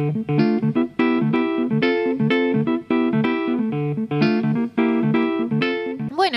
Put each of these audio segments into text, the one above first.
Bueno,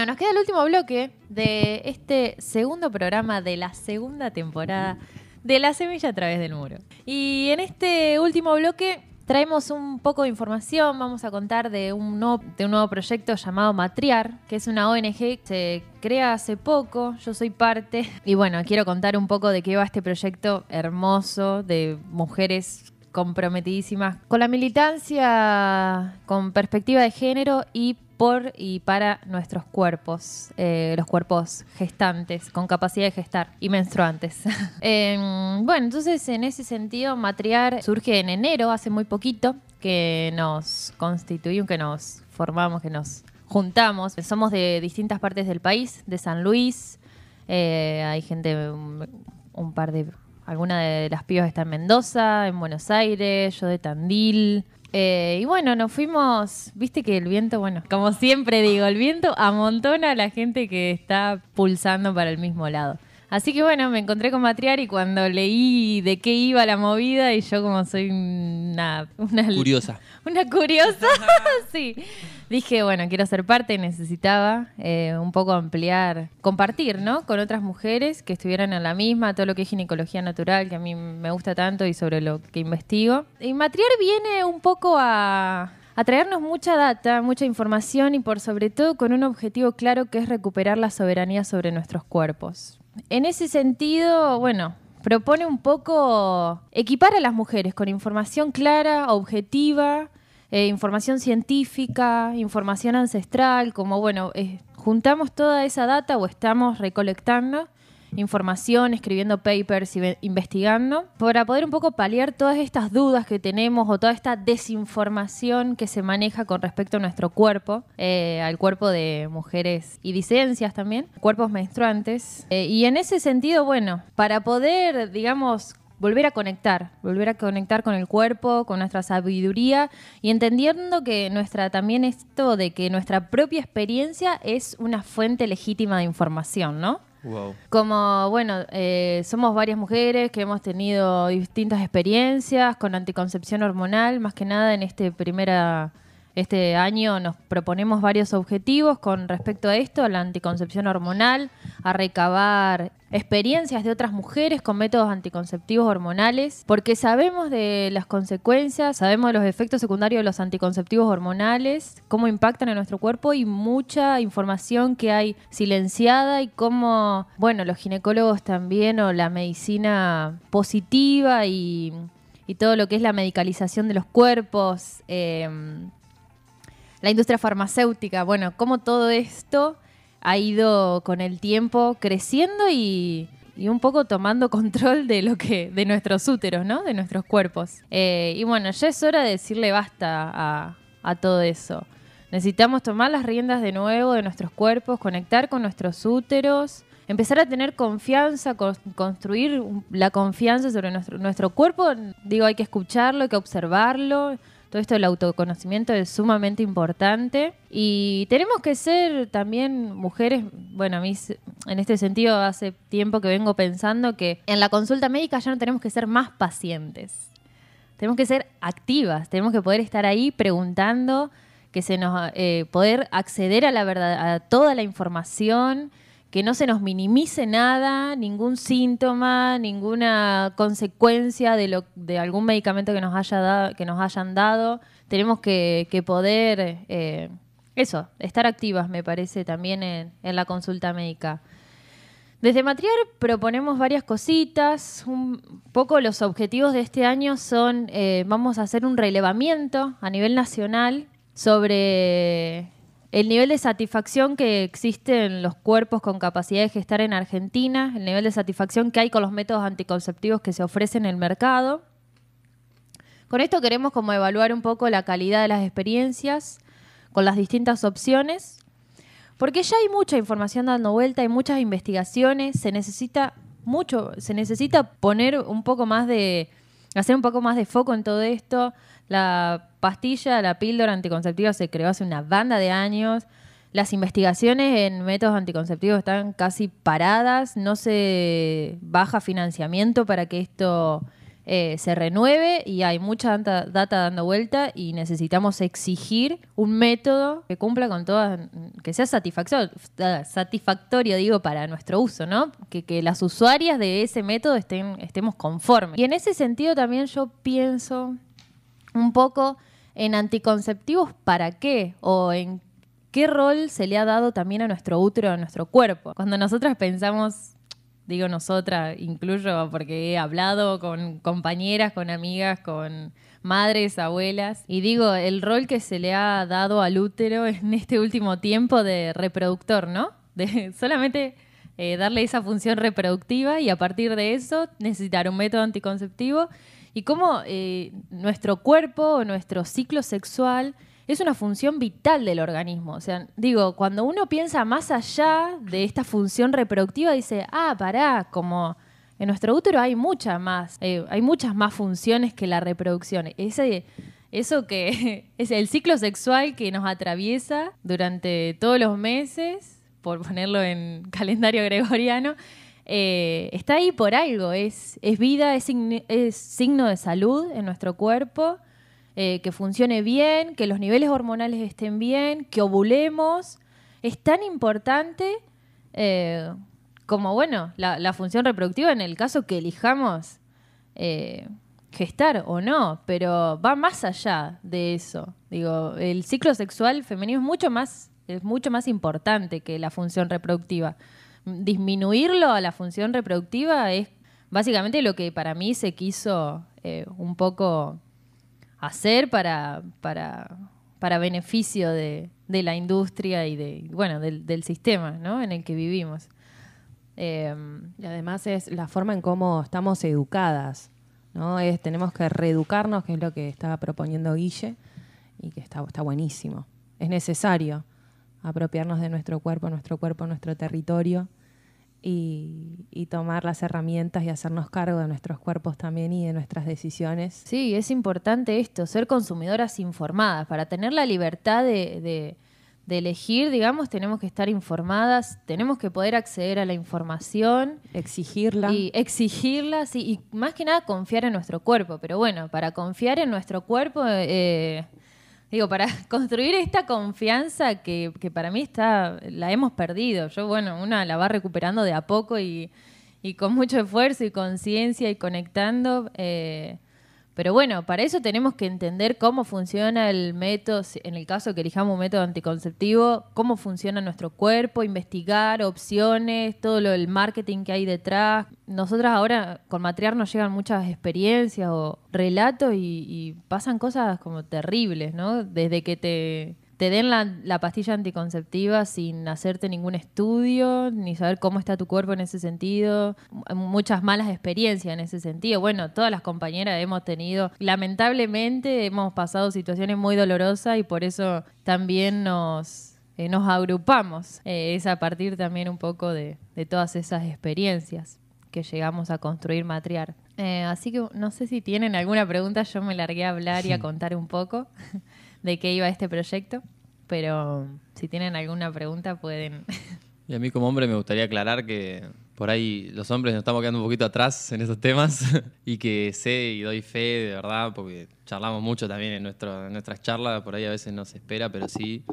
nos queda el último bloque de este segundo programa de la segunda temporada de La Semilla a través del muro. Y en este último bloque traemos un poco de información, vamos a contar de un, nuevo, proyecto llamado Matriar, que es una ONG que se crea hace poco, yo soy parte, y bueno, quiero contar un poco de qué va este proyecto hermoso de mujeres comprometidísimas con la militancia, con perspectiva de género y por y para nuestros cuerpos, eh, los cuerpos gestantes, con capacidad de gestar y menstruantes. Em, bueno, entonces en ese sentido, Matriar surge en enero, hace muy poquito, que nos constituimos, que nos formamos, que nos juntamos. Somos de distintas partes del país, de San Luis, eh, hay gente, un, un par de Alguna de las pibas está en Mendoza, en Buenos Aires, yo de Tandil. Eh, y bueno, nos fuimos, viste que el viento, bueno, como siempre digo, el viento amontona a la gente que está pulsando para el mismo lado. Así que bueno, me encontré con Matriar y cuando leí de qué iba la movida y yo como soy una... una curiosa. Una curiosa, sí. Dije, bueno, quiero ser parte y necesitaba eh, un poco ampliar, compartir, ¿no? Con otras mujeres que estuvieran en la misma, todo lo que es ginecología natural, que a mí me gusta tanto y sobre lo que investigo. Y Matriar viene un poco a, a traernos mucha data, mucha información y por sobre todo con un objetivo claro que es recuperar la soberanía sobre nuestros cuerpos. En ese sentido, bueno, propone un poco equipar a las mujeres con información clara, objetiva, eh, información científica, información ancestral, como bueno, eh, juntamos toda esa data o estamos recolectando información, escribiendo papers, investigando, para poder un poco paliar todas estas dudas que tenemos o toda esta desinformación que se maneja con respecto a nuestro cuerpo, eh, al cuerpo de mujeres y disidencias también, cuerpos menstruantes. Y en ese sentido, bueno, para poder, digamos, volver a conectar, volver a conectar con el cuerpo, con nuestra sabiduría y entendiendo que nuestra también esto de que nuestra propia experiencia es una fuente legítima de información, ¿no? Como, bueno, eh, somos varias mujeres que hemos tenido distintas experiencias con anticoncepción hormonal, más que nada en este primera este año nos proponemos varios objetivos con respecto a esto, la anticoncepción hormonal, a recabar experiencias de otras mujeres con métodos anticonceptivos hormonales, porque sabemos de las consecuencias, sabemos de los efectos secundarios de los anticonceptivos hormonales, cómo impactan en nuestro cuerpo y mucha información que hay silenciada y cómo, bueno, los ginecólogos también o la medicina positiva y, todo lo que es la medicalización de los cuerpos. Eh, la industria farmacéutica, bueno, cómo todo esto ha ido con el tiempo creciendo y, un poco tomando control de lo que, de nuestros úteros, ¿no? De nuestros cuerpos. Eh, y bueno, ya es hora de decirle basta a, a todo eso. Necesitamos tomar las riendas de nuevo de nuestros cuerpos, conectar con nuestros úteros, empezar a tener confianza, construir la confianza sobre nuestro, nuestro cuerpo. Digo, hay que escucharlo, hay que observarlo, todo esto del autoconocimiento es sumamente importante. Y tenemos que ser también mujeres, bueno, a mí en este sentido hace tiempo que vengo pensando que en la consulta médica ya no tenemos que ser más pacientes, tenemos que ser activas, tenemos que poder estar ahí preguntando, que se nos eh, poder acceder a la verdad, a toda la información que no se nos minimice nada, ningún síntoma, ninguna consecuencia de, lo, de algún medicamento que nos, haya que nos hayan dado. Tenemos que, poder, eh, eso, estar activas, me parece, también en, la consulta médica. Desde Matriar proponemos varias cositas. Un poco los objetivos de este año son, eh, vamos a hacer un relevamiento a nivel nacional sobre el nivel de satisfacción que existe en los cuerpos con capacidad de gestar en Argentina, el nivel de satisfacción que hay con los métodos anticonceptivos que se ofrecen en el mercado. Con esto queremos como evaluar un poco la calidad de las experiencias con las distintas opciones, porque ya hay mucha información dando vuelta, hay muchas investigaciones, se necesita mucho, se necesita poner un poco más de, hacer un poco más de foco en todo esto. Pastilla, la píldora anticonceptiva se creó hace una banda de años. Las investigaciones en métodos anticonceptivos están casi paradas, no se baja financiamiento para que esto eh, se renueve y hay mucha data, dando vuelta y necesitamos exigir un método que cumpla con todas, que sea satisfactorio, satisfactorio digo, para nuestro uso, ¿no? Que, que las usuarias de ese método estén, estemos conformes. Y en ese sentido también yo pienso un poco en anticonceptivos para qué o en qué rol se le ha dado también a nuestro útero, a nuestro cuerpo. Cuando nosotras pensamos digo nosotras, incluyo porque he hablado con compañeras, con amigas, con madres, abuelas, y digo, el rol que se le ha dado al útero en este último tiempo de reproductor, ¿no? De solamente eh, darle esa función reproductiva y a partir de eso necesitar un método anticonceptivo y cómo eh, nuestro cuerpo, nuestro ciclo sexual, es una función vital del organismo. O sea, digo, cuando uno piensa más allá de esta función reproductiva, dice, ah, pará, como en nuestro útero hay muchas más, eh, hay muchas más funciones que la reproducción. Ese, eso que es el ciclo sexual que nos atraviesa durante todos los meses, por ponerlo en calendario gregoriano, eh, está ahí por algo, es, vida, es, signo de salud en nuestro cuerpo eh, que funcione bien, que los niveles hormonales estén bien, que ovulemos. Es tan importante eh, como, bueno, la, función reproductiva en el caso que elijamos gestar o no, pero va más allá de eso. Digo, el ciclo sexual femenino es mucho más, es mucho más importante que la función reproductiva. Disminuirlo a la función reproductiva es básicamente lo que para mí se quiso un poco hacer para, para, para beneficio de, la industria y de, bueno, del, sistema ¿no? en el que vivimos. Em, y además es la forma en cómo estamos educadas. ¿no? Es, tenemos que reeducarnos, que es lo que estaba proponiendo Guille, y que está, está buenísimo. Es necesario apropiarnos de nuestro cuerpo, nuestro cuerpo, nuestro territorio y, tomar las herramientas y hacernos cargo de nuestros cuerpos también y de nuestras decisiones. Sí, es importante esto, ser consumidoras informadas. Para tener la libertad de, elegir, digamos, tenemos que estar informadas, tenemos que poder acceder a la información. Exigirla. Y exigirla, sí, y más que nada confiar en nuestro cuerpo. Pero bueno, para confiar en nuestro cuerpo... Eh, Digo, para construir esta confianza que, para mí está, la hemos perdido. Yo, bueno, una la va recuperando de a poco y, con mucho esfuerzo y conciencia y conectando. Eh, pero bueno, para eso tenemos que entender cómo funciona el método, en el caso que elijamos un método anticonceptivo, cómo funciona nuestro cuerpo, investigar opciones, todo lo del marketing que hay detrás. Nosotras ahora con Matriar nos llegan muchas experiencias o relatos y, y pasan cosas como terribles, ¿no? Desde que te te den la, pastilla anticonceptiva sin hacerte ningún estudio, ni saber cómo está tu cuerpo en ese sentido, muchas malas experiencias en ese sentido. Bueno, todas las compañeras hemos tenido, lamentablemente hemos pasado situaciones muy dolorosas y por eso también nos, eh, nos agrupamos. Eh, es a partir también un poco de, todas esas experiencias que llegamos a construir Matriar. Eh, así que no sé si tienen alguna pregunta, yo me largué a hablar y a contar un poco. de qué iba este proyecto, pero si tienen alguna pregunta pueden... Y a mí como hombre me gustaría aclarar que por ahí los hombres nos estamos quedando un poquito atrás en esos temas y que sé y doy fe de verdad, porque charlamos mucho también en, nuestras charlas, por ahí a veces no se espera, pero sí,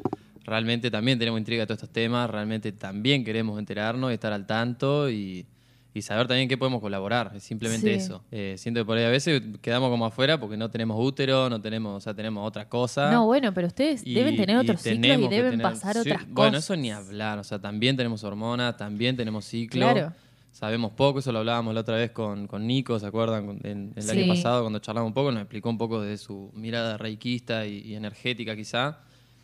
realmente también tenemos intriga de todos estos temas, realmente también queremos enterarnos y estar al tanto y y saber también qué podemos colaborar. Es simplemente eso. Eh, siento que por ahí a veces quedamos como afuera porque no tenemos útero, no tenemos, o sea, tenemos otra cosa. No, bueno, pero ustedes deben tener otros ciclos y deben pasar otras cosas. Bueno, eso ni hablar. O sea, también tenemos hormonas, también tenemos ciclo. Claro. Sabemos poco, eso lo hablábamos la otra vez con, con Nico, ¿se acuerdan? En, el año pasado, cuando charlamos un poco, nos explicó un poco de su mirada reikista y, energética quizá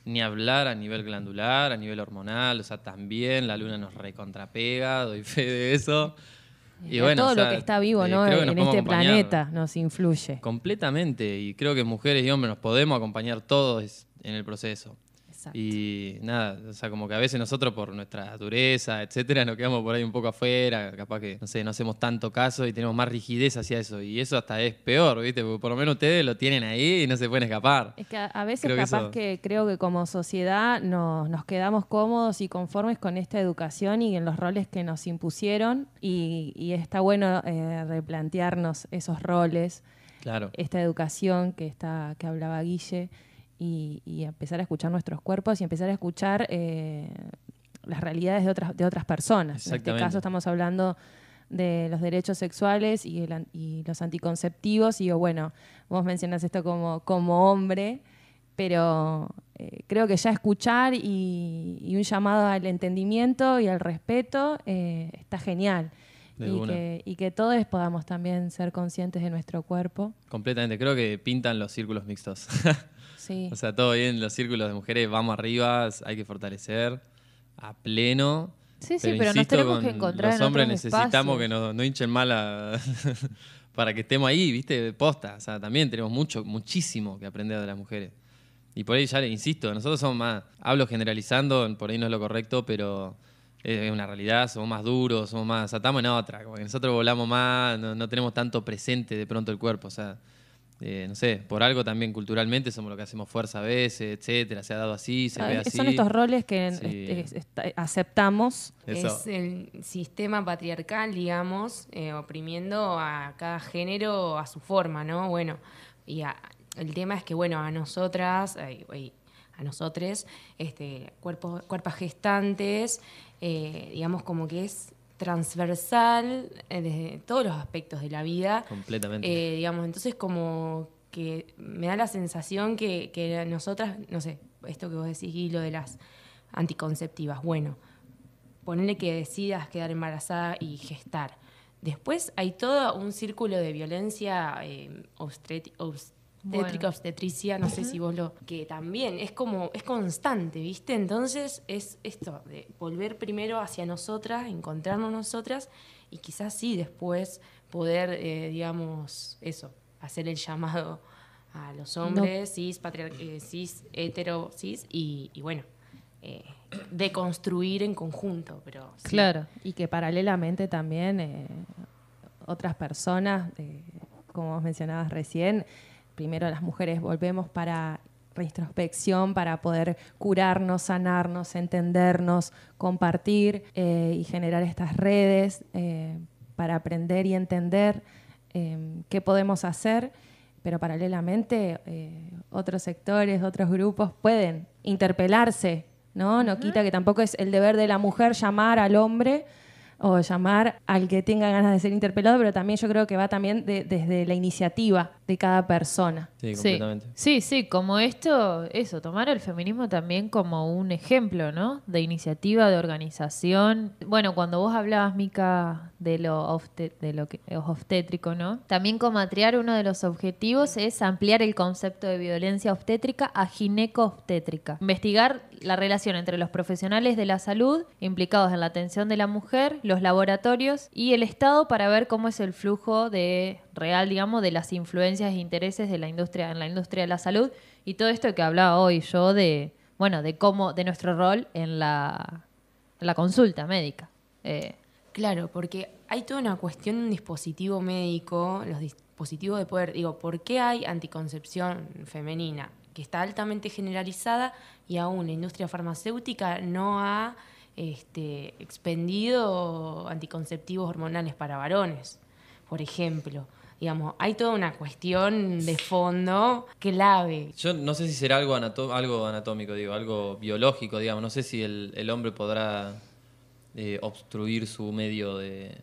ni hablar a nivel glandular, a nivel hormonal, o sea, también la luna nos recontrapega, doy fe de eso. Y, bueno, todo lo que está vivo ¿no? en este planeta nos influye. Completamente. Y creo que mujeres y hombres nos podemos acompañar todos en el proceso. Exacto. Y nada, o sea, como que a veces nosotros por nuestra dureza, etcétera, nos quedamos por ahí un poco afuera, capaz que, no sé, no hacemos tanto caso y tenemos más rigidez hacia eso. Y eso hasta es peor, ¿viste? Porque por lo menos ustedes lo tienen ahí y no se pueden escapar. Es que a, veces Creo que capaz eso- que creo que como sociedad nos, nos quedamos cómodos y conformes con esta educación y en los roles que nos impusieron y, y está bueno eh, replantearnos esos roles, Claro. esta educación que, está, que hablaba Guille y, y empezar a escuchar nuestros cuerpos y empezar a escuchar eh, las realidades de otras, de otras personas. En este caso estamos hablando de los derechos sexuales y, el y los anticonceptivos. Y yo, bueno, vos mencionas esto como, como hombre, pero eh, creo que ya escuchar y, y un llamado al entendimiento y al respeto eh, está genial. Que, y que todos podamos también ser conscientes de nuestro cuerpo. Completamente. Creo que pintan los círculos mixtos. Sí. o sea, todo bien, los círculos de mujeres, vamos arriba, hay que fortalecer a pleno. Sí, sí, pero nos tenemos que encontrar Los en hombres otros necesitamos espacios. que no, no hinchen mal a- para que estemos ahí, ¿viste? Posta. O sea, también tenemos mucho, muchísimo que aprender de las mujeres. Y por ahí ya le insisto, nosotros somos más, hablo generalizando, por ahí no es lo correcto, pero es una realidad, somos más duros, somos más, estamos en otra, como que nosotros volamos más, no, no tenemos tanto presente de pronto el cuerpo, o sea, eh, no sé, por algo también culturalmente somos lo que hacemos fuerza a veces, etcétera, se ha dado así, se Ah, ve así. Son estos roles que Sí. este, es- aceptamos. Eso. Es el sistema patriarcal, digamos, eh, oprimiendo a cada género a su forma, ¿no? Bueno, y a- el tema es que, bueno, a nosotras, a nosotros, este, cuerpos, cuerpos gestantes, eh, digamos como que es transversal eh, desde todos los aspectos de la vida. Completamente. Eh, digamos, entonces como que me da la sensación que, que nosotras, no sé, esto que vos decís, y lo de las anticonceptivas, bueno, ponerle que decidas quedar embarazada y gestar. Después hay todo un círculo de violencia eh, obstet- obstétrica, Bueno. obstetricia, no sé si vos lo... que también es como, es constante, ¿viste? Entonces es esto, de volver primero hacia nosotras, encontrarnos nosotras y quizás sí después poder, eh, digamos, eso, hacer el llamado a los hombres, cis, eh, cis, hetero, cis, y, y bueno, eh, deconstruir en conjunto, pero sí. Claro. Y que paralelamente también eh, otras personas, como vos mencionabas recién, primero las mujeres volvemos para reintrospección, para poder curarnos, sanarnos, entendernos, compartir eh, y generar estas redes eh, para aprender y entender eh, qué podemos hacer, pero paralelamente eh, otros sectores, otros grupos pueden interpelarse, ¿no? No quita que tampoco es el deber de la mujer llamar al hombre o llamar al que tenga ganas de ser interpelado, pero también yo creo que va también de- desde la iniciativa de cada persona. sí, completamente. sí, sí, como esto, eso, tomar el feminismo también como un ejemplo, ¿no? De iniciativa, de organización. Bueno, cuando vos hablabas, Mica, de lo, de lo que es obstétrico, ¿no? También con Matriar uno de los objetivos es ampliar el concepto de violencia obstétrica a gineco-obstétrica. Investigar la relación entre los profesionales de la salud implicados en la atención de la mujer, los laboratorios y el Estado para ver cómo es el flujo de real, digamos, de las influencias e intereses de la industria en la industria de la salud y todo esto que hablaba hoy yo de, bueno, de cómo, de nuestro rol en la, la consulta médica. Eh, Claro, porque hay toda una cuestión de un dispositivo médico, los dispositivos de poder. Digo, ¿por qué hay anticoncepción femenina que está altamente generalizada y aún la industria farmacéutica no ha este, expendido anticonceptivos hormonales para varones, por ejemplo? Digamos, hay toda una cuestión de fondo clave. Yo no sé si será algo, anatómico, digo, algo biológico, digamos. No sé si el, el hombre podrá eh, obstruir su medio de,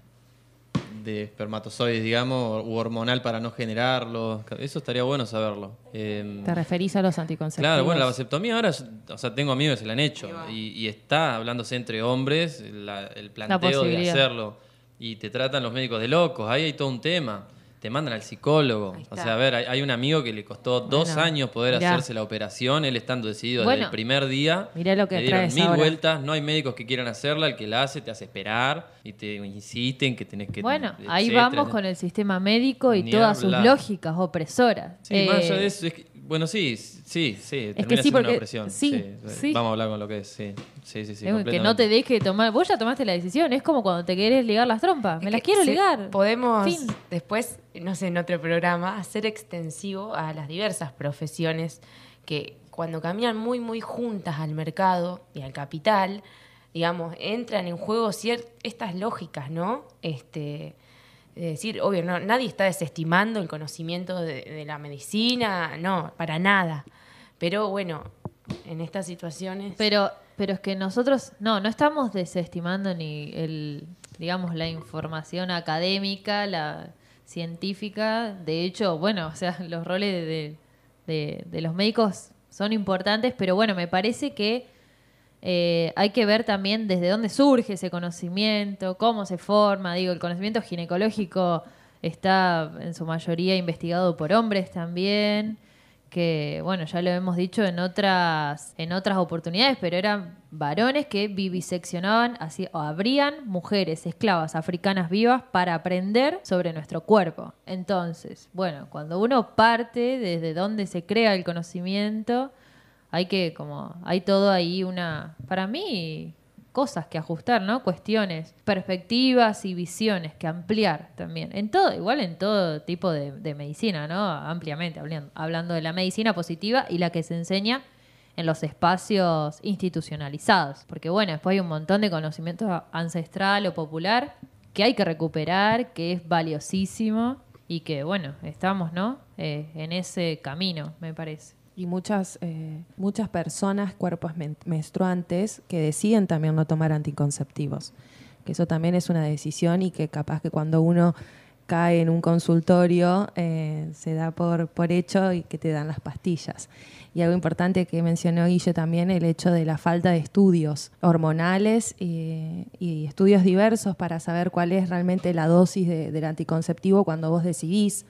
de espermatozoides, digamos, u hormonal para no generarlo. Eso estaría bueno saberlo. Eh, ¿Te referís a los anticonceptivos? Claro, bueno, la vasectomía ahora, o sea, tengo amigos que se la han hecho y, y está hablándose entre hombres la- el planteo de hacerlo y te tratan los médicos de locos, ahí hay todo un tema. Te mandan al psicólogo. O sea, a ver, hay, hay un amigo que le costó dos Bueno, años poder mirá. hacerse la operación, él estando decidido Bueno, desde el primer día. mirá lo que le dieron mil ahora. vueltas, no hay médicos que quieran hacerla, el que la hace te hace esperar y te insisten que tenés que... Bueno, ahí vamos con el sistema médico y Ni todas sus lógicas opresoras. Sí, más allá Eh, de eso, es que- bueno, sí, sí, sí, que termina sí, porque- una opresión. sí, sí. Vamos a hablar con lo que es, sí, sí, sí, sí, es que no te deje tomar. Vos ya tomaste la decisión. Es como cuando te querés ligar las trompas. Me Es las que quiero ligar. Podemos Fin. después, no sé, en otro programa, hacer extensivo a las diversas profesiones que cuando caminan muy, muy juntas al mercado y al capital, digamos, entran en juego cier- estas lógicas, ¿no? Este, de decir, obvio, no, nadie está desestimando el conocimiento de, la medicina, no, para nada. Pero bueno, en estas situaciones... Pero, pero es que nosotros, no, no estamos desestimando ni el, digamos, la información académica, la científica. De hecho, bueno, o sea, los roles de- de los médicos son importantes, pero bueno, me parece que eh, hay que ver también desde dónde surge ese conocimiento, cómo se forma. Digo, el conocimiento ginecológico está en su mayoría investigado por hombres también, que bueno, ya lo hemos dicho en otras, en otras oportunidades, pero eran varones que viviseccionaban, así, o abrían mujeres esclavas africanas vivas para aprender sobre nuestro cuerpo. Entonces, bueno, cuando uno parte desde donde se crea el conocimiento, hay que como hay todo ahí una para mí cosas que ajustar no cuestiones perspectivas y visiones que ampliar también. En todo igual en todo tipo de, medicina no ampliamente hablando, hablando de la medicina positiva y la que se enseña en los espacios institucionalizados. Porque bueno después hay un montón de conocimiento ancestral o popular que hay que recuperar que es valiosísimo y que bueno estamos no Eh, en ese camino me parece Y muchas, eh, muchas personas, cuerpos men- menstruantes, que deciden también no tomar anticonceptivos. Que eso también es una decisión y que capaz que cuando uno cae en un consultorio eh, se da por, por hecho y que te dan las pastillas. Y algo importante que mencionó Guille también, el hecho de la falta de estudios hormonales y, y estudios diversos para saber cuál es realmente la dosis de- del anticonceptivo cuando vos decidís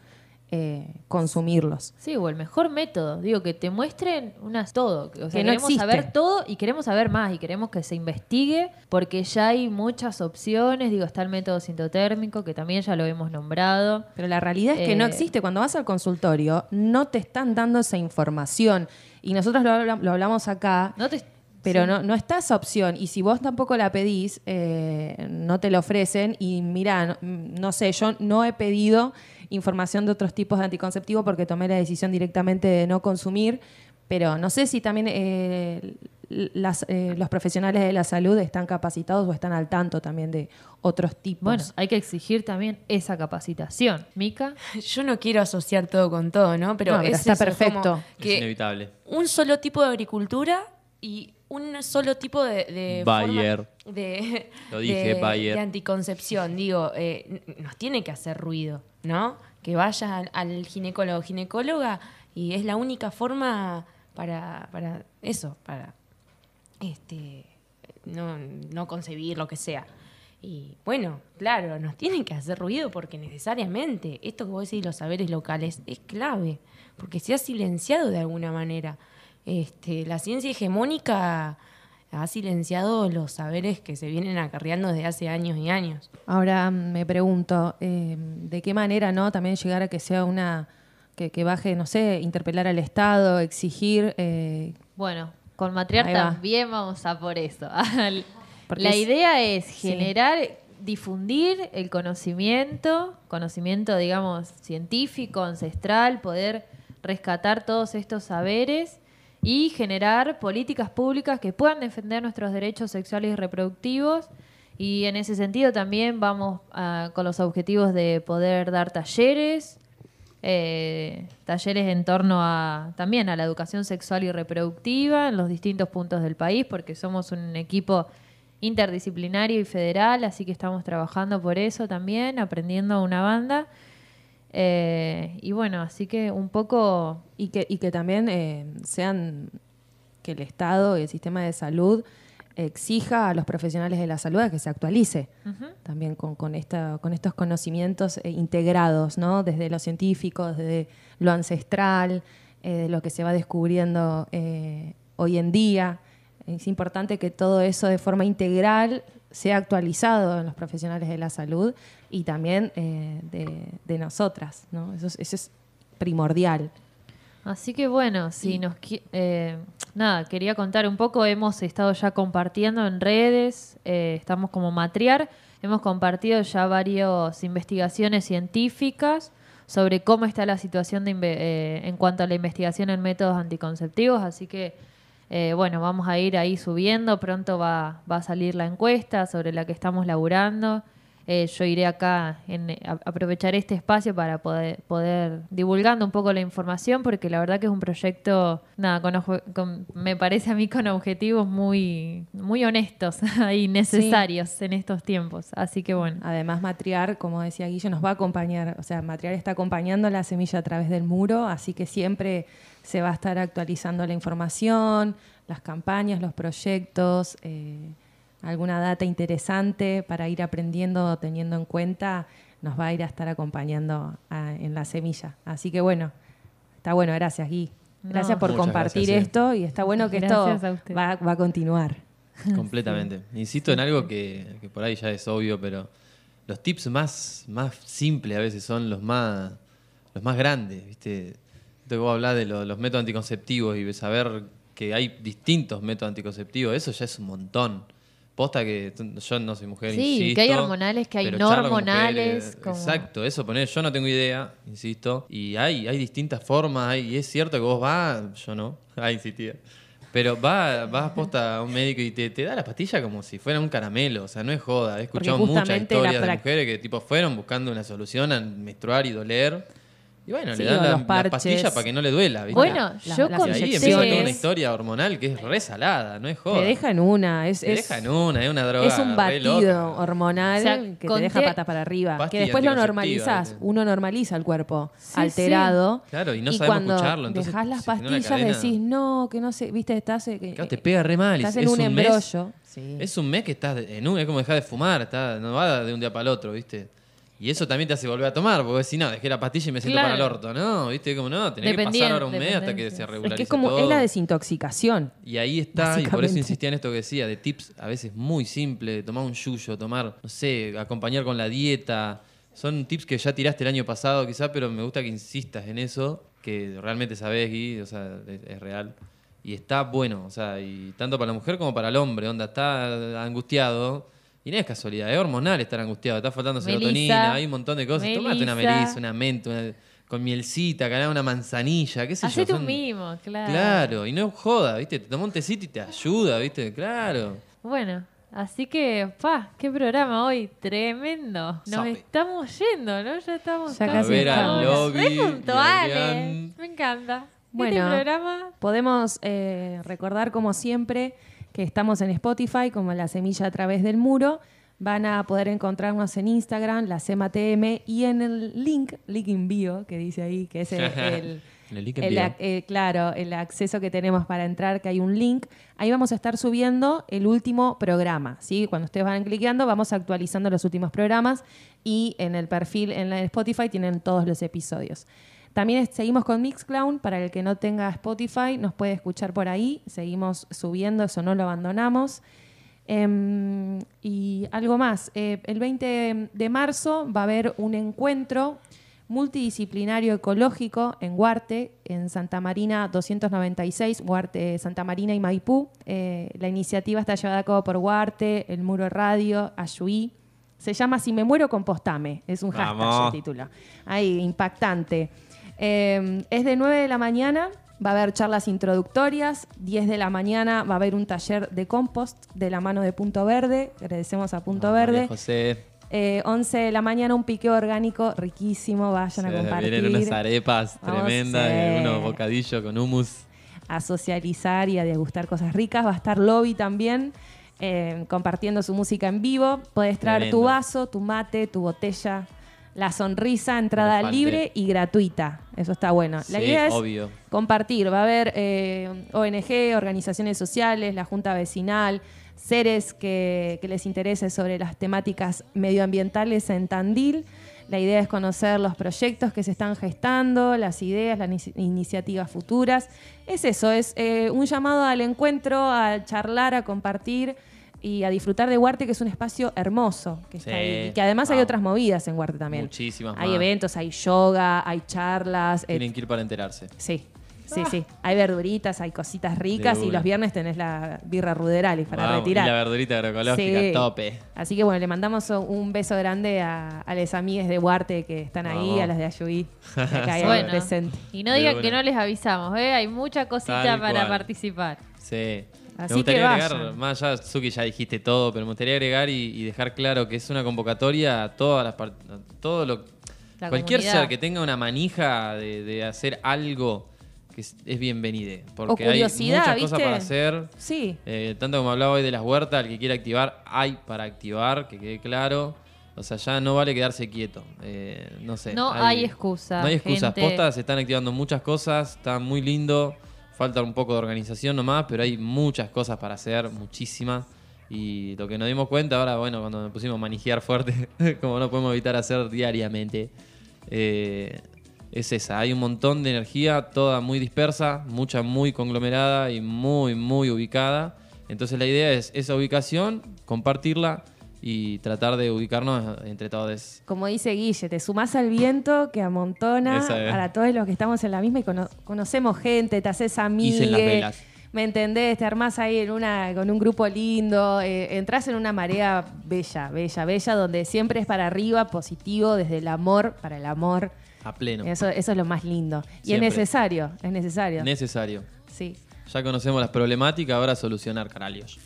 eh, consumirlos. Sí, o el mejor método. Digo, que te muestren unas todo. O sea, Que no queremos existe. saber todo y queremos saber más y queremos que se investigue porque ya hay muchas opciones. Digo, está el método sintotérmico, que también ya lo hemos nombrado. Pero la realidad es que no Eh, existe. Cuando vas al consultorio, no te están dando esa información. Y nosotros lo, habla- lo hablamos acá, No te, pero sí. no, no está esa opción. Y si vos tampoco la pedís, eh, no te la ofrecen. Y mira, no, no sé, yo no he pedido información de otros tipos de anticonceptivo porque tomé la decisión directamente de no consumir. Pero no sé si también eh, las, eh, los profesionales de la salud están capacitados o están al tanto también de otros tipos. Bueno, hay que exigir también esa capacitación. Mica, Yo no quiero asociar todo con todo, ¿no? Pero, No, pero es está eso, perfecto. como Es que inevitable. un solo tipo de agricultura y un solo tipo de, de Bayer. forma de, Lo dije, de- Bayer. de anticoncepción. Digo, eh, nos tiene que hacer ruido, ¿no? Que vayas al, al ginecólogo o ginecóloga y es la única forma para, para eso, para este no, no concebir lo que sea. Y bueno, claro, nos tienen que hacer ruido porque necesariamente esto que vos decís, los saberes locales, es clave, porque se ha silenciado de alguna manera. Este, la ciencia hegemónica ha silenciado los saberes que se vienen acarreando desde hace años y años. Ahora me pregunto, eh, ¿de qué manera no también llegar a que sea una, que, que baje, no sé, interpelar al Estado, exigir... eh, bueno, con Matriar va. también vamos a por eso. Porque la es- idea es Sí. generar, difundir el conocimiento, conocimiento, digamos, científico, ancestral, poder rescatar todos estos saberes y generar políticas públicas que puedan defender nuestros derechos sexuales y reproductivos. Y en ese sentido también vamos ah, con los objetivos de poder dar talleres, eh, talleres en torno a también a la educación sexual y reproductiva en los distintos puntos del país, porque somos un equipo interdisciplinario y federal, así que estamos trabajando por eso también, aprendiendo una banda. Eh, y bueno, así que un poco y, que, y que también eh, sean, que el Estado y el sistema de salud exija a los profesionales de la salud a que se actualice también con, con, esta, con estos conocimientos eh, integrados, ¿no? Desde lo científico, desde lo ancestral, de lo que se va descubriendo hoy en día. Es importante que todo eso de forma integral sea actualizado en los profesionales de la salud y también de, de, nosotras, ¿no? Eso, eso es primordial. Así que bueno, si nos eh, nada, quería contar un poco, hemos estado ya compartiendo en redes, eh, estamos como matriar, hemos compartido ya varias investigaciones científicas sobre cómo está la situación de, eh, en cuanto a la investigación en métodos anticonceptivos, así que bueno, vamos a ir ahí subiendo, pronto va, va a salir la encuesta sobre la que estamos laburando. Eh, yo iré acá en aprovechar este espacio para poder, poder divulgando un poco la información porque la verdad que es un proyecto nada con, me parece a mí con objetivos muy muy honestos y necesarios en estos tiempos. Así que bueno. Además Matriar como decía Guillo nos va a acompañar o sea Matriar está acompañando la semilla a través del muro así que siempre se va a estar actualizando la información las campañas los proyectos eh, alguna data interesante para ir aprendiendo, teniendo en cuenta, nos va a ir a estar acompañando en la semilla. Así que bueno, está bueno, gracias Gui. Gracias por compartir esto y está bueno que esto va, a continuar. Completamente. Insisto en algo que, por ahí ya es obvio, pero los tips más, más simples a veces son los más, los más grandes. ¿viste? Te voy a hablar de los métodos anticonceptivos y saber que hay distintos métodos anticonceptivos, eso ya es un montón. Posta que yo no soy mujer, sí, que hay hormonales, que hay no hormonales. Exacto, eso poner, yo no tengo idea, insisto. Y hay, hay distintas formas, y es cierto que vos vas, yo no, ah, insistía. Pero vas, vas posta a un médico y te, te, da la pastilla como si fuera un caramelo, o sea, no es joda. He escuchado muchas historias de mujeres que tipo fueron buscando una solución a menstruar y doler y bueno, le dan la, pastilla para que no le duela. ¿viste? Bueno, yo con Y ahí empieza toda una historia hormonal que es resalada, no es joda. Te deja en una. Es, te en una, es una droga. Es un batido hormonal que te deja patas para arriba. que después lo normalizas. Uno normaliza el cuerpo alterado. Claro, y no sabemos cuando escucharlo. Entonces, dejas las pastillas, decís, no, que no sé, viste, estás. Eh, claro, te pega re mal. Estás en un, embrollo. Es un mes que estás en un. Es como dejar de fumar, está, no va de un día para el otro, ¿viste? Y eso también te hace volver a tomar, porque si no, dejé la pastilla y me siento para el orto, ¿no? ¿Viste? Como no, tenés que pasar ahora un mes hasta que se regularice Es que es como es la desintoxicación. Y ahí está, y por eso insistía en esto que decía, de tips a veces muy simples, tomar un yuyo, tomar, no sé, acompañar con la dieta. Son tips que ya tiraste el año pasado quizá, pero me gusta que insistas en eso, que realmente sabés, Gui, o sea, es, real. Y está bueno, o sea, y tanto para la mujer como para el hombre, onda, está angustiado y no es casualidad, es hormonal estar angustiado, está faltando serotonina, hay un montón de cosas. Tómate una melisa, una menta, con mielcita, ganar una manzanilla, qué sé Hacé yo. tú mismo, claro. Claro, y no joda, ¿viste? Te toma un tecito y te ayuda, ¿viste? Claro. Bueno, así que, pa, qué programa hoy, tremendo. Nos estamos yendo, ¿no? Ya estamos ya casi estamos. puntuales. Me encanta. Bueno, este programa... podemos eh, recordar como siempre que estamos en Spotify como La Semilla a través del muro. Van a poder encontrarnos en Instagram, la CEMATM, y en el link, link in bio, que dice ahí, que es el, el, claro, el acceso que tenemos para entrar, que hay un link. Ahí vamos a estar subiendo el último programa. ¿sí? Cuando ustedes van clicando, vamos actualizando los últimos programas y en el perfil en la Spotify tienen todos los episodios. También seguimos con Mixcloud, para el que no tenga Spotify, nos puede escuchar por ahí, seguimos subiendo, eso no lo abandonamos. Em, y algo más, eh, el 20 de marzo va a haber un encuentro multidisciplinario ecológico en Huarte, en Santa Marina 296, Huarte, Santa Marina y Maipú. Eh, la iniciativa está llevada a cabo por Huarte, el Muro Radio, Ayuí. Se llama Si me muero, compostame. Es un hashtag el título. Ahí, impactante. Em, es de 9 de la mañana, va a haber charlas introductorias, 10 de la mañana va a haber un taller de compost de la mano de Punto Verde, agradecemos a Punto Verde. José. 11 eh, de la mañana un piqueo orgánico riquísimo, vayan a compartir. Vienen unas arepas tremendas, unos bocadillos con hummus. A socializar y a degustar cosas ricas. Va a estar Lobby también. Eh, compartiendo su música en vivo. Puedes traer tu vaso, tu mate, tu botella, la sonrisa, entrada libre y gratuita. Eso está bueno. La Sí, idea es obvio. compartir. Va a haber eh, ONG, organizaciones sociales, la Junta Vecinal, seres que, que les interese sobre las temáticas medioambientales en Tandil. La idea es conocer los proyectos que se están gestando, las ideas, las inici- iniciativas futuras. Es eso, es eh, un llamado al encuentro, a charlar, a compartir y a disfrutar de Huarte, que es un espacio hermoso. Que está Sí, ahí. Y que además hay otras movidas en Huarte también. Muchísimas Hay más. eventos, hay yoga, hay charlas. Tienen que ir para enterarse. Sí, sí, sí. Hay verduritas, hay cositas ricas y los viernes tenés la birra ruderalis para Vamos, retirar. Y la verdurita agroecológica, Sí. tope. Así que bueno, le mandamos un beso grande a, a las amigas de Huarte que están ahí, a las de Ayuí, que Bueno, presente. y no digan que no les avisamos, ¿eh? Hay mucha cosita Tal para cual. participar. Sí. Así me gustaría que agregar, más allá, Suki, ya dijiste todo, pero me gustaría agregar y, y dejar claro que es una convocatoria a todas las a todo lo La cualquier comunidad. ser que tenga una manija de, de hacer algo que es, es bienvenido. Porque O hay muchas cosas para hacer. Sí, Eh, tanto como hablaba hoy de las huertas, el que quiera activar, hay para activar, que quede claro. O sea, ya no vale quedarse quieto. Eh, no sé. No hay excusa, No hay excusas. Postas, se están activando muchas cosas, está muy lindo. Falta un poco de organización nomás, pero hay muchas cosas para hacer, muchísimas. Y lo que nos dimos cuenta ahora, bueno, cuando nos pusimos a manijear fuerte, como no podemos evitar hacer diariamente, eh, es esa. Hay un montón de energía, toda muy dispersa, mucha muy conglomerada y muy, muy ubicada. Entonces la idea es esa ubicación, compartirla y tratar de ubicarnos entre todos. como dice Guille, te sumás al viento que amontona es. para todos los que estamos en la misma y cono- conocemos gente, te haces amigo. Isen las velas. ¿Me entendés? Te armás ahí en una, con un grupo lindo, eh, entras en una marea bella, bella, bella, donde siempre es para arriba, positivo, desde el amor, para el amor. A pleno. Eso, eso es lo más lindo. Y Siempre. es necesario, es necesario. Necesario. sí, Ya conocemos las problemáticas, ahora solucionar, caralios.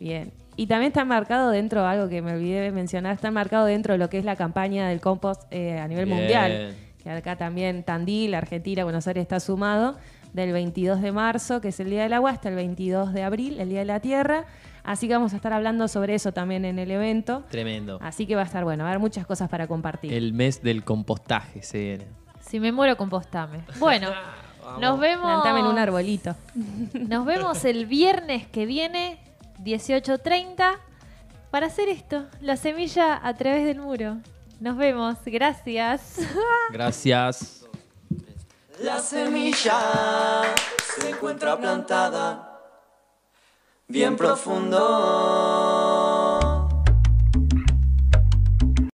bien. Y también está marcado dentro, algo que me olvidé de mencionar, está marcado dentro de lo que es la campaña del compost eh, a nivel Bien. mundial. Que acá también Tandil, Argentina, Buenos Aires está sumado, del 22 de marzo, que es el Día del Agua, hasta el 22 de abril, el Día de la Tierra. Así que vamos a estar hablando sobre eso también en el evento. Tremendo. Así que va a estar bueno, va a haber muchas cosas para compartir. El mes del compostaje se viene. Si me muero, compostame. Bueno, nos vemos. Plantame en un arbolito. Nos vemos el viernes que viene, 18.30, para hacer esto, la semilla a través del muro. Nos vemos, gracias. Gracias. La semilla se encuentra plantada bien profundo